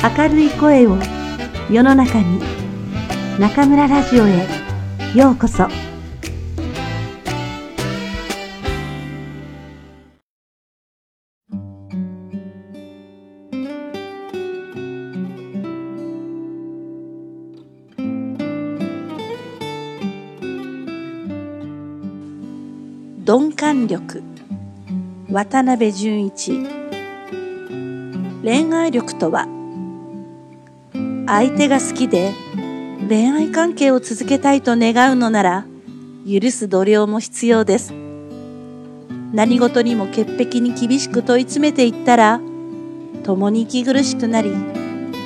明るい声を世の中に中村ラジオへようこそ。鈍感力渡辺淳一。恋愛力とは相手が好きで恋愛関係を続けたいと願うのなら許す度量も必要です。何事にも潔癖に厳しく問い詰めていったら共に息苦しくなり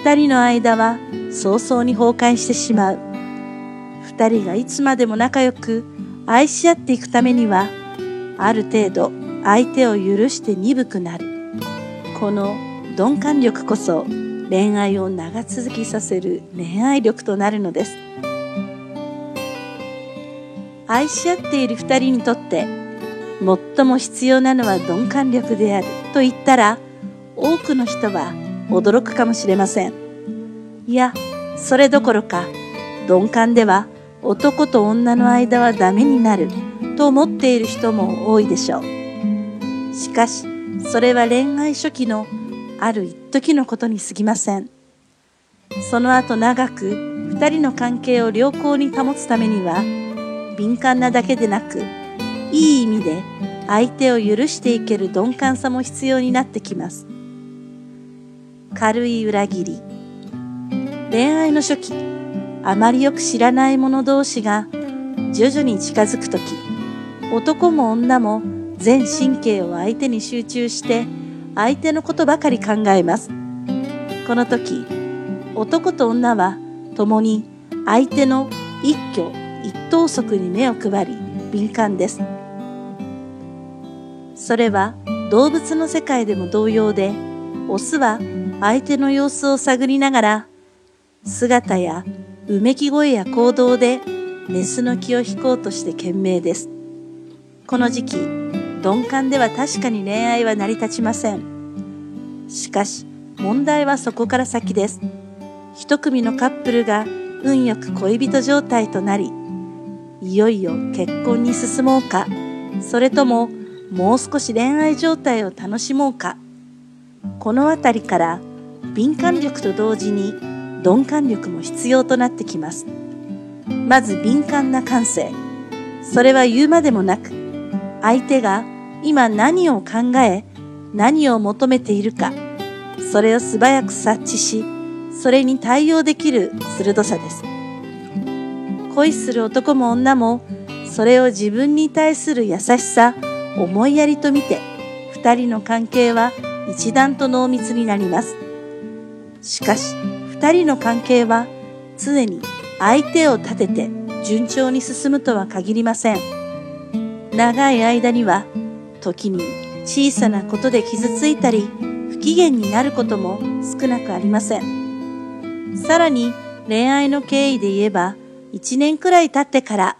二人の間は早々に崩壊してしまう。二人がいつまでも仲良く愛し合っていくためにはある程度相手を許して鈍くなる。この鈍感力こそ恋愛を長続きさせる恋愛力となるのです。愛し合っている二人にとって最も必要なのは鈍感力であると言ったら多くの人は驚くかもしれません。いやそれどころか鈍感では男と女の間はダメになると思っている人も多いでしょう。しかしそれは恋愛初期のある一時のことに過ぎません。その後長く二人の関係を良好に保つためには、敏感なだけでなく、いい意味で相手を許していける鈍感さも必要になってきます。軽い裏切り。恋愛の初期、あまりよく知らない者同士が徐々に近づくとき、男も女も全神経を相手に集中して相手のことばかり考えます。この時、男と女は共に相手の一挙一投足に目を配り敏感です。それは動物の世界でも同様で、オスは相手の様子を探りながら、姿やうめき声や行動でメスの気を引こうとして懸命です。この時期、鈍感では確かに恋愛は成り立ちません。しかし、問題はそこから先です。一組のカップルが運よく恋人状態となり、いよいよ結婚に進もうか、それとももう少し恋愛状態を楽しもうか。このあたりから敏感力と同時に鈍感力も必要となってきます。まず敏感な感性。それは言うまでもなく、相手が今何を考え、何を求めているか、それを素早く察知し、それに対応できる鋭さです。恋する男も女も、それを自分に対する優しさ、思いやりと見て、二人の関係は一段と濃密になります。しかし、二人の関係は常に相手を立てて順調に進むとは限りません。長い間には時に小さなことで傷ついたり、不機嫌になることも少なくありません。さらに恋愛の経緯で言えば、一年くらい経ってから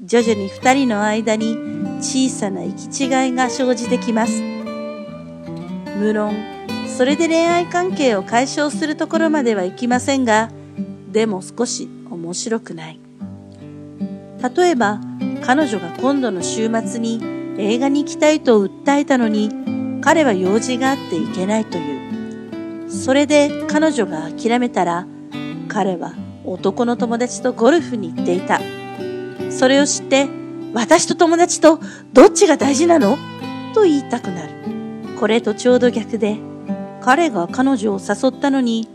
徐々に二人の間に小さな行き違いが生じてきます。無論、それで恋愛関係を解消するところまではいきませんが、でも少し面白くない。例えば、彼女が今度の週末に映画に行きたいと訴えたのに、彼は用事があって行けないという。それで彼女が諦めたら、彼は男の友達とゴルフに行っていた。それを知って、私と友達とどっちが大事なの？と言いたくなる。これとちょうど逆で、彼が彼女を誘ったのに、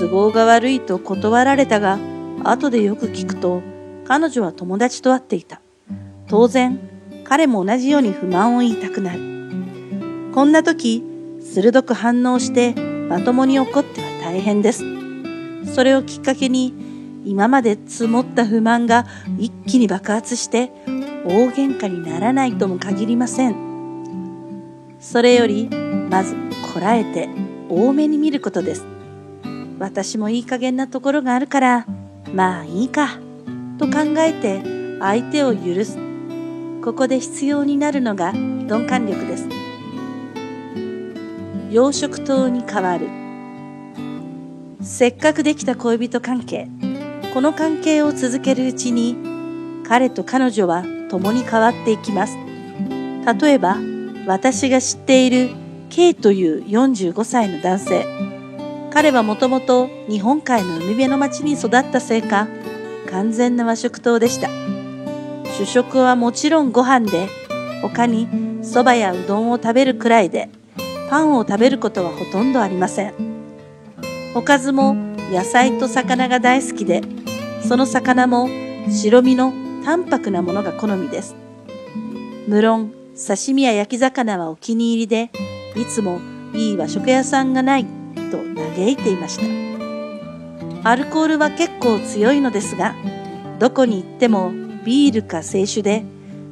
都合が悪いと断られたが、後でよく聞くと、彼女は友達と会っていた。当然、彼も同じように不満を言いたくなる。こんな時、鋭く反応してまともに怒っては大変です。それをきっかけに、今まで積もった不満が一気に爆発して大喧嘩にならないとも限りません。それより、まずこらえて多めに見ることです。私もいい加減なところがあるから、まあいいか、と考えて相手を許すここで必要になるのが鈍感力です。養殖灯に変わる。せっかくできた恋人関係、この関係を続けるうちに、彼と彼女は共に変わっていきます。例えば、私が知っている K という45歳の男性。彼はもともと日本海の海辺の町に育ったせいか、完全な和食党でした。主食はもちろんご飯で、他に蕎麦やうどんを食べるくらいで、パンを食べることはほとんどありません。おかずも野菜と魚が大好きで、その魚も白身の淡白なものが好みです。無論、刺身や焼き魚はお気に入りで、いつもいい和食屋さんがないと嘆いていました。アルコールは結構強いのですが、どこに行ってもビールか清酒で、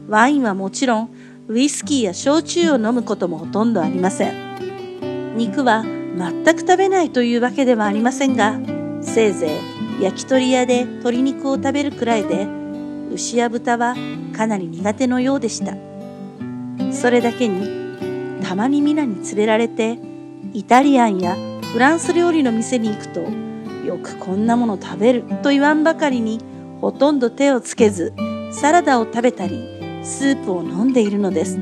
ワインはもちろんウイスキーや焼酎を飲むこともほとんどありません。肉は全く食べないというわけではありませんが、せいぜい焼き鳥屋で鶏肉を食べるくらいで、牛や豚はかなり苦手のようでした。それだけに、たまに皆に連れられて、イタリアンやフランス料理の店に行くと、よくこんなもの食べると言わんばかりに、ほとんど手をつけず、サラダを食べたり、スープを飲んでいるのです。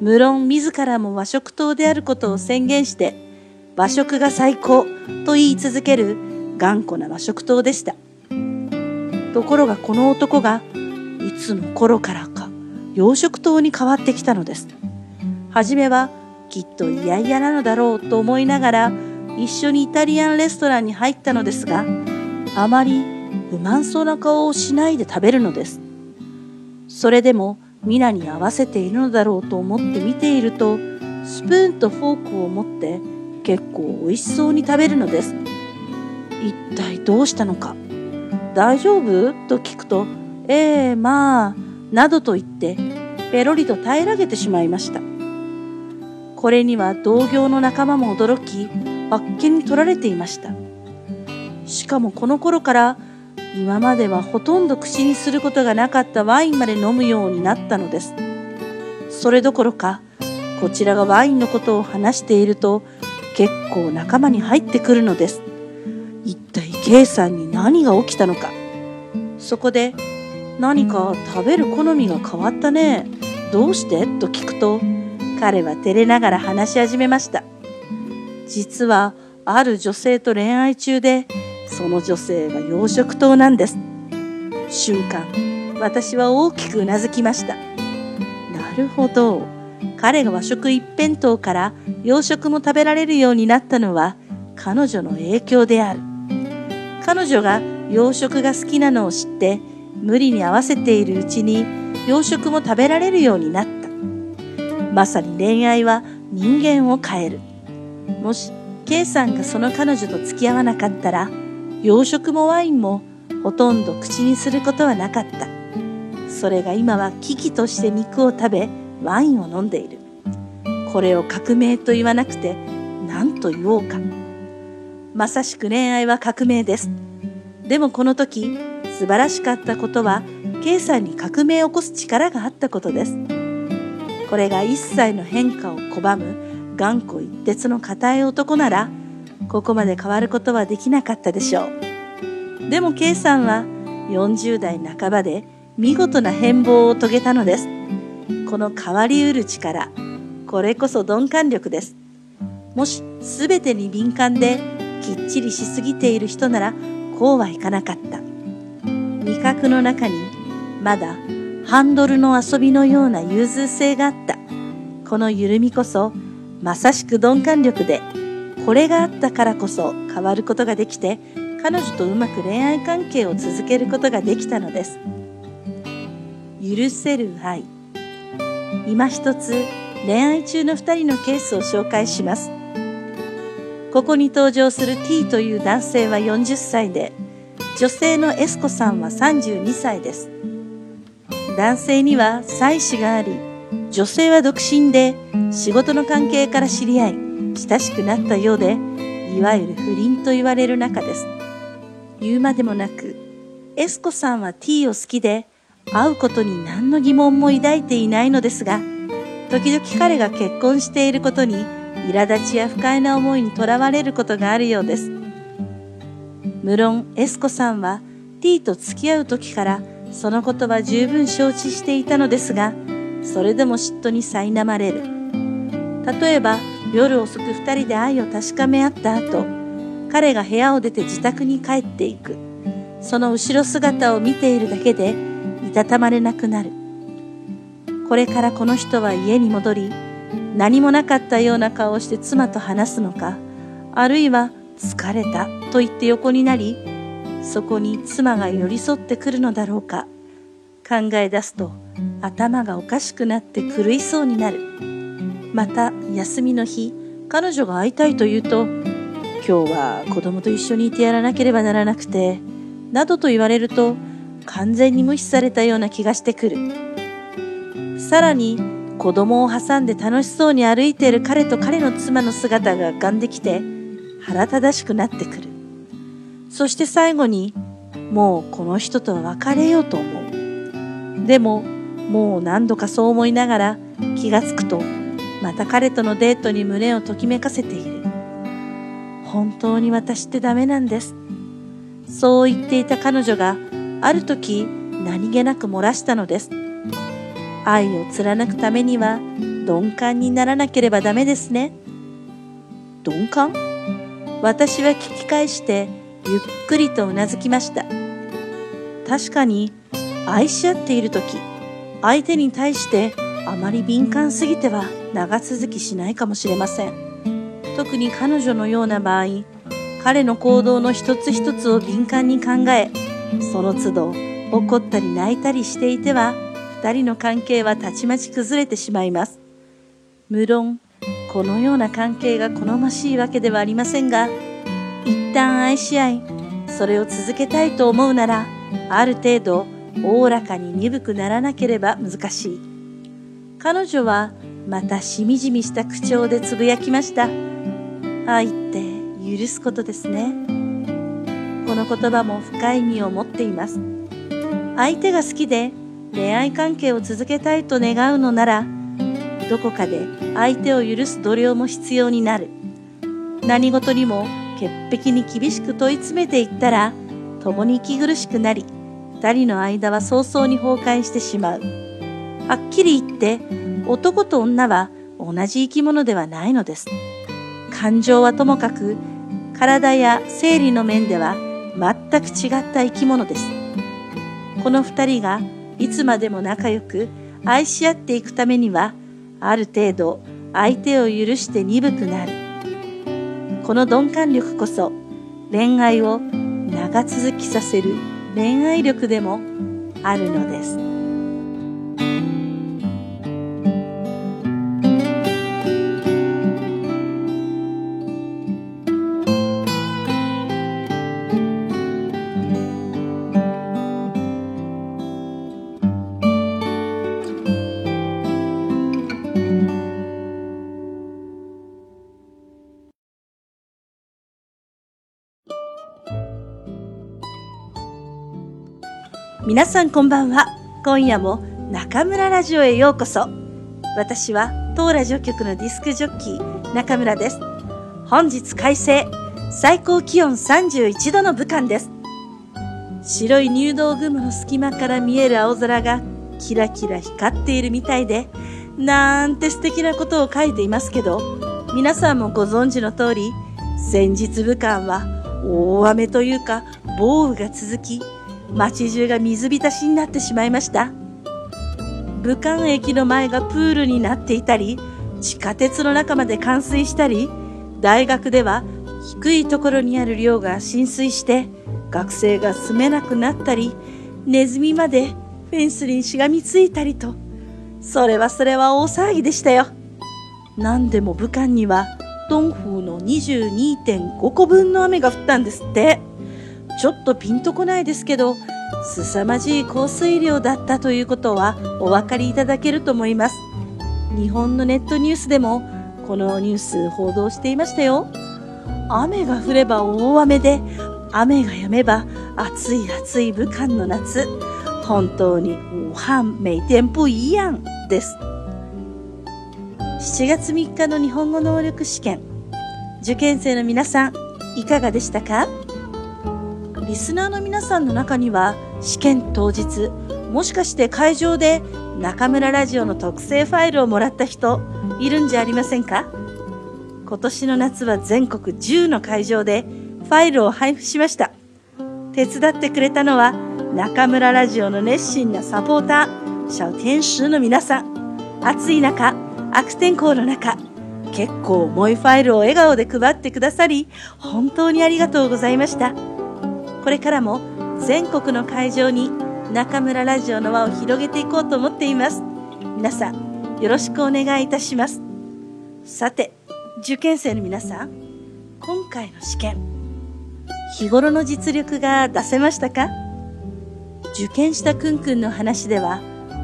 無論自らも和食党であることを宣言して、和食が最高と言い続ける頑固な和食党でした。ところがこの男がいつの頃からか洋食党に変わってきたのです。はじめはきっと嫌々なのだろうと思いながら一緒にイタリアンレストランに入ったのですが、あまり不満そうな顔をしないで食べるのです。それでも皆に合わせているのだろうと思って見ていると、スプーンとフォークを持って結構美味しそうに食べるのです。一体どうしたのか。大丈夫？と聞くと、ええー、まあ、などと言って、ペロリと平らげてしまいました。これには同業の仲間も驚き、あっけに取られていました。しかもこの頃から今まではほとんど口にすることがなかったワインまで飲むようになったのです。それどころか、こちらがワインのことを話していると、結構仲間に入ってくるのです。一体 K さんに何が起きたのか。そこで、何か食べる好みが変わったね。どうして？と聞くと、彼は照れながら話し始めました。実は、ある女性と恋愛中で、その女性は洋食党なんです。瞬間、私は大きくうなずきました。なるほど。彼が和食一辺倒から洋食も食べられるようになったのは彼女の影響である。彼女が洋食が好きなのを知って無理に合わせているうちに洋食も食べられるようになった。まさに恋愛は人間を変える。もし K さんがその彼女と付き合わなかったら洋食もワインもほとんど口にすることはなかった。それが今は危機として肉を食べワインを飲んでいる。これを革命と言わなくて何と言おうか。まさしく恋愛は革命です。でもこの時、素晴らしかったことは、K さんに革命を起こす力があったことです。これが一切の変化を拒む頑固一徹の固い男なら、ここまで変わることはできなかったでしょう。でも K さんは40代半ばで見事な変貌を遂げたのです。この変わりうる力、これこそ鈍感力です。もし全てに敏感できっちりしすぎている人ならこうはいかなかった。味覚の中にまだハンドルの遊びのような融通性があった。この緩みこそまさしく鈍感力でこれがあったからこそ変わることができて彼女とうまく恋愛関係を続けることができたのです。許せる愛。今一つ恋愛中の2人のケースを紹介します。ここに登場する T という男性は40歳で、女性のエスコさんは32歳です。男性には妻子があり、女性は独身で仕事の関係から知り合い、親しくなったようで、いわゆる不倫と言われる仲です。言うまでもなく、エスコさんは T を好きで、会うことに何の疑問も抱いていないのですが、時々彼が結婚していることに苛立ちや不快な思いにとらわれることがあるようです。無論エスコさんは T と付き合う時からそのことは十分承知していたのですが、それでも嫉妬に苛まれる。例えば、夜遅く二人で愛を確かめ合った後、彼が部屋を出て自宅に帰っていく。その後ろ姿を見ているだけで、いたたまれなくなる。これからこの人は家に戻り、何もなかったような顔をして妻と話すのか、あるいは疲れたと言って横になり、そこに妻が寄り添ってくるのだろうか。考え出すと頭がおかしくなって狂いそうになる。また休みの日、彼女が会いたいと言うと、今日は子供と一緒にいてやらなければならなくて、などと言われると完全に無視されたような気がしてくる。さらに子供を挟んで楽しそうに歩いている彼と彼の妻の姿が浮かんできて腹立たしくなってくる。そして最後にもうこの人とは別れようと思う。でももう何度かそう思いながら気がつくとまた彼とのデートに胸をときめかせている。本当に私ってダメなんです。そう言っていた彼女がある時何気なく漏らしたのです。愛を貫くためには鈍感にならなければダメですね。鈍感？私は聞き返してゆっくりとうなずきました。確かに愛し合っている時、相手に対してあまり敏感すぎては長続きしないかもしれません。特に彼女のような場合、彼の行動の一つ一つを敏感に考え、その都度怒ったり泣いたりしていては、二人の関係はたちまち崩れてしまいます。無論、このような関係が好ましいわけではありませんが、一旦愛し合い、それを続けたいと思うなら、ある程度、おおらかに鈍くならなければ難しい。彼女は、またしみじみした口調でつぶやきました。愛って許すことですね。この言葉も深い意味を持っています。相手が好きで恋愛関係を続けたいと願うのなら、どこかで相手を許す度量も必要になる。何事にも潔癖に厳しく問い詰めていったら、共に息苦しくなり、二人の間は早々に崩壊してしまう。はっきり言って、男と女は同じ生き物ではないのです。感情はともかく、体や生理の面では全く違った生き物です。この二人がいつまでも仲良く愛し合っていくためには、ある程度相手を許して鈍くなる。この鈍感力こそ恋愛を長続きさせる恋愛力でもあるのです。皆さんこんばんは。今夜も中村ラジオへようこそ。私は当ラジオ局のディスクジョッキー中村です。本日快晴、最高気温31度の武漢です。白い入道雲の隙間から見える青空がキラキラ光っているみたいで、なんて素敵なことを書いていますけど、皆さんもご存知の通り、先日武漢は大雨というか暴雨が続き、街中が水浸しになってしまいました。武漢駅の前がプールになっていたり、地下鉄の中まで冠水したり、大学では低いところにある寮が浸水して学生が住めなくなったり、ネズミまでフェンスにしがみついたりと、それはそれは大騒ぎでしたよ。何でも武漢には、ドンフーの22.5個分の雨が降ったんですって。ちょっとピンとこないですけど、凄まじい降水量だったということはお分かりいただけると思います。日本のネットニュースでもこのニュース報道していましたよ。雨が降れば大雨で、雨が止めば暑い暑い武漢の夏。本当に武漢每天不一样です。7月3日の日本語能力試験。受験生の皆さん、いかがでしたか？リスナーの皆さんの中には試験当日、もしかして会場で中村ラジオの特製ファイルをもらった人いるんじゃありませんか？今年の夏は全国10の会場でファイルを配布しました。手伝ってくれたのは中村ラジオの熱心なサポーター、小天使の皆さん。暑い中、悪天候の中、結構重いファイルを笑顔で配ってくださり、本当にありがとうございました。これからも全国の会場に中村ラジオの輪を広げていこうと思っています。皆さん、よろしくお願いいたします。さて、受験生の皆さん、今回の試験、日頃の実力が出せましたか？受験したくんくんの話では、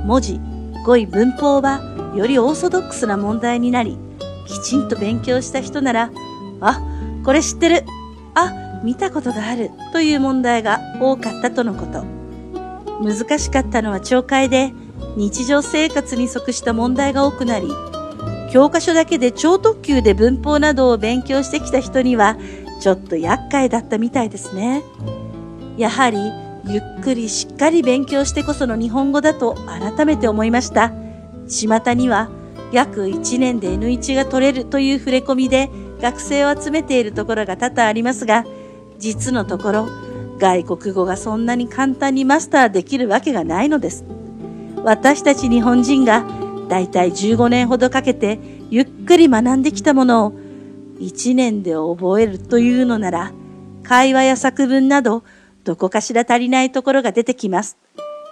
文字、語彙、文法はよりオーソドックスな問題になり、きちんと勉強した人なら、あ、これ知ってる。見たことがある。という問題が多かったとのこと。難しかったのは懲戒で、日常生活に即した問題が多くなり、教科書だけで超特急で文法などを勉強してきた人には、ちょっと厄介だったみたいですね。やはり、ゆっくりしっかり勉強してこその日本語だと改めて思いました。巷には、約1年で N1 が取れるという触れ込みで学生を集めているところが多々ありますが、実のところ、外国語がそんなに簡単にマスターできるわけがないのです。私たち日本人がだいたい15年ほどかけてゆっくり学んできたものを1年で覚えるというのなら、会話や作文などどこかしら足りないところが出てきます。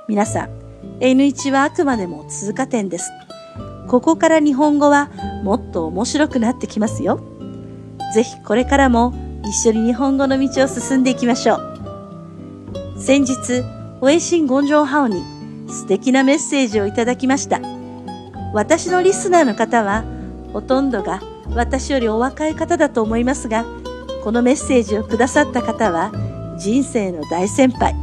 皆さん、N1 はあくまでも通過点です。ここから日本語はもっと面白くなってきますよ。ぜひこれからも一緒に日本語の道を進んでいきましょう。先日、ウェイシン・ゴンジョンハオに素敵なメッセージをいただきました。私のリスナーの方は、ほとんどが私よりお若い方だと思いますが、このメッセージをくださった方は、人生の大先輩、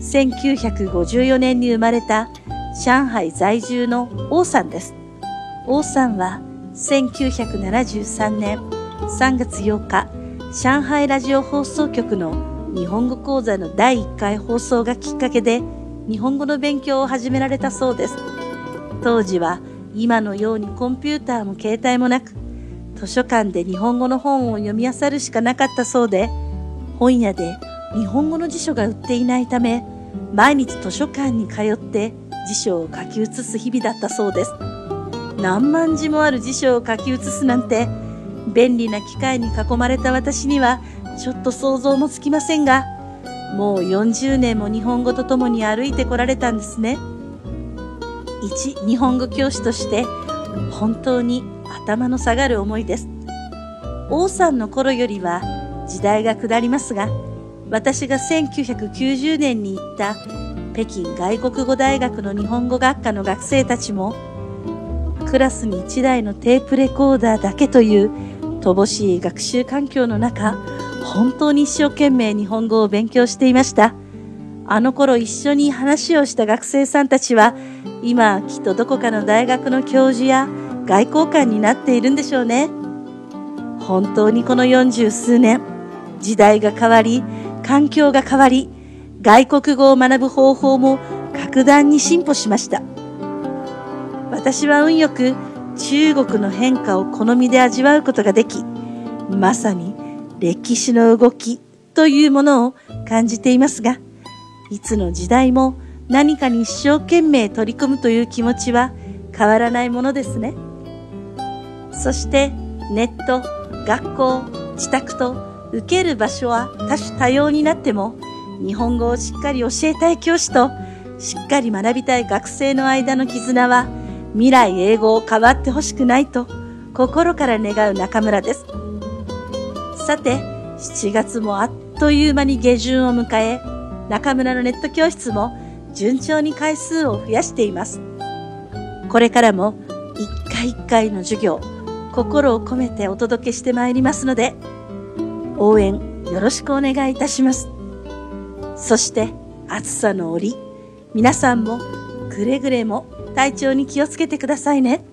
1954年に生まれた上海在住の王さんです。王さんは1973年3月8日、上海ラジオ放送局の日本語講座の第1回放送がきっかけで日本語の勉強を始められたそうです。当時は今のようにコンピューターも携帯もなく、図書館で日本語の本を読み漁るしかなかったそうで、本屋で日本語の辞書が売っていないため、毎日図書館に通って辞書を書き写す日々だったそうです。何万字もある辞書を書き写すなんて、便利な機械に囲まれた私にはちょっと想像もつきませんが、もう40年も日本語と共に歩いてこられたんですね。一日本語教師として本当に頭の下がる思いです。王さんの頃よりは時代が下りますが、私が1990年に行った北京外国語大学の日本語学科の学生たちも、クラスに1台のテープレコーダーだけという乏しい学習環境の中、本当に一生懸命日本語を勉強していました。あの頃一緒に話をした学生さんたちは、今きっとどこかの大学の教授や外交官になっているんでしょうね。本当にこの40数年、時代が変わり、環境が変わり、外国語を学ぶ方法も格段に進歩しました。私は運よく中国の変化を好みで味わうことができ、まさに歴史の動きというものを感じていますが、いつの時代も何かに一生懸命取り組むという気持ちは変わらないものですね。そしてネット、学校、自宅と受ける場所は多種多様になっても日本語をしっかり教えたい教師としっかり学びたい学生の間の絆は未来英語を変わってほしくないと心から願う中村です。さて、7月もあっという間に下旬を迎え、中村のネット教室も順調に回数を増やしています。これからも一回一回の授業、心を込めてお届けしてまいりますので、応援よろしくお願いいたします。そして暑さの折、皆さんもくれぐれも体調に気をつけてくださいね。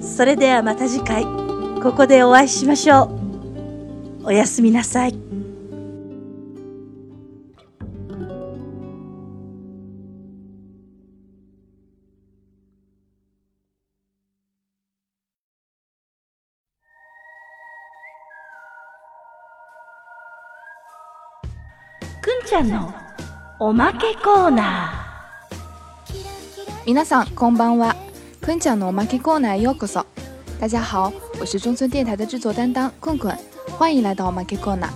それではまた次回、ここでお会いしましょう。おやすみなさい。くんちゃんのおまけコーナー。皆さんこんばんは。坤ちゃんのおまけコーナーへようこそ。大家好，我是中村电台的制作担当坤坤，欢迎来到おまけコーナー。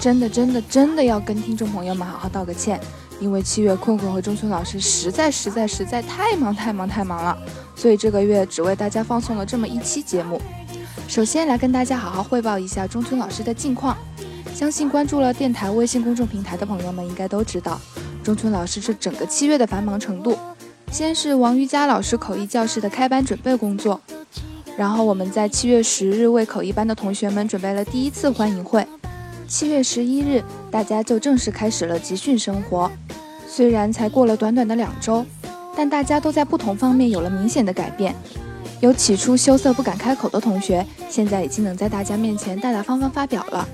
真的真的真的要跟听众朋友们好好道个歉，因为七月坤坤和中村老师实在实在实在太忙太忙太忙了，所以这个月只为大家放送了这么一期节目。首先来跟大家好好汇报一下中村老师的近况。相信关注了电台微信公众平台的朋友们应该都知道，中村老师这整个七月的繁忙程度。 先是王瑜伽老师口译教室的开班准备工作，然后我们在七月十日为口译班的同学们准备了第一次欢迎会。七月十一日，大家就正式开始了集训生活。虽然才过了短短的两周，但大家都在不同方面有了明显的改变。有起初羞涩不敢开口的同学，现在已经能在大家面前大大方方发表了。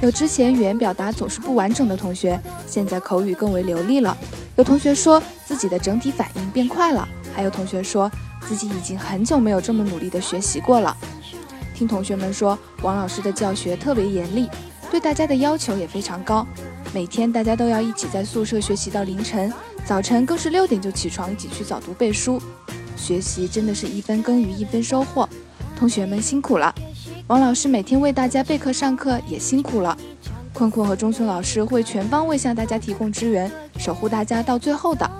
有之前语言表达总是不完整的同学，现在口语更为流利了。有同学说自己的整体反应变快了，还有同学说自己已经很久没有这么努力的学习过了。听同学们说，王老师的教学特别严厉，对大家的要求也非常高。每天大家都要一起在宿舍学习到凌晨，早晨更是六点就起床一起去早读背书。学习真的是一分耕耘一分收获，同学们辛苦了。王老师每天为大家备课上课也辛苦了，困困和中村老师会全方位向大家提供支援，守护大家到最后的。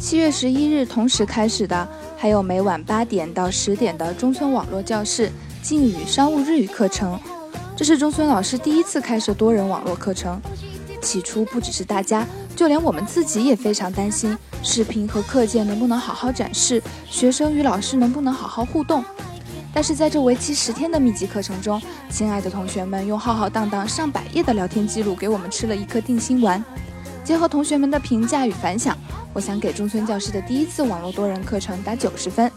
七月十一日同时开始的，还有每晚八点到十点的中村网络教室敬语商务日语课程。这是中村老师第一次开设多人网络课程，起初不只是大家，就连我们自己也非常担心，视频和课件能不能好好展示，学生与老师能不能好好互动。但是在这为期十天的密集课程中，亲爱的同学们用浩浩荡荡上百页的聊天记录给我们吃了一颗定心丸。结合同学们的评价与反响，我想给中村教师的第一次网络多人课程打九十分，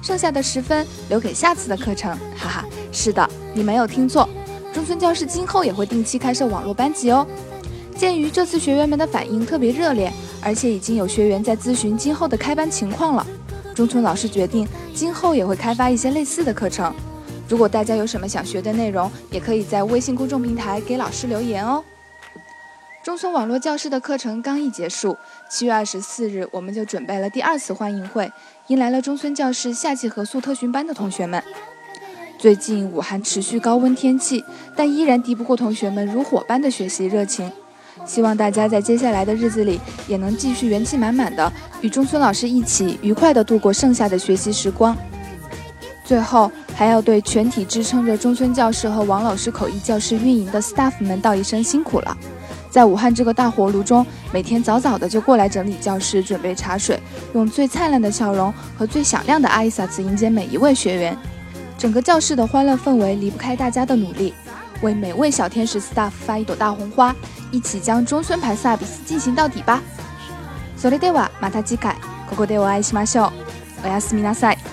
剩下的十分留给下次的课程。哈哈，是的，你没有听错，中村教师今后也会定期开设网络班级哦。鉴于这次学员们的反应特别热烈，而且已经有学员在咨询今后的开班情况了。中村老师决定，今后也会开发一些类似的课程。如果大家有什么想学的内容，也可以在微信公众平台给老师留言哦。中村网络教室的课程刚一结束，七月二十四日，我们就准备了第二次欢迎会，迎来了中村教室夏季合宿特训班的同学们。最近武汉持续高温天气，但依然敌不过同学们如火般的学习热情。希望大家在接下来的日子里也能继续元气满满的与中村老师一起愉快的度过剩下的学习时光。最后，还要对全体支撑着中村教室和王老师口译教室运营的 staff 们道一声辛苦了。在武汉这个大火炉中，每天早早的就过来整理教室、准备茶水，用最灿烂的笑容和最响亮的阿伊萨斯迎接每一位学员。整个教室的欢乐氛围离不开大家的努力。为每位小天使 staff 发一朵大红花。一起将中村牌萨比斯进行到底吧。それではまた次回ここでお会いしましょう。おやすみなさい。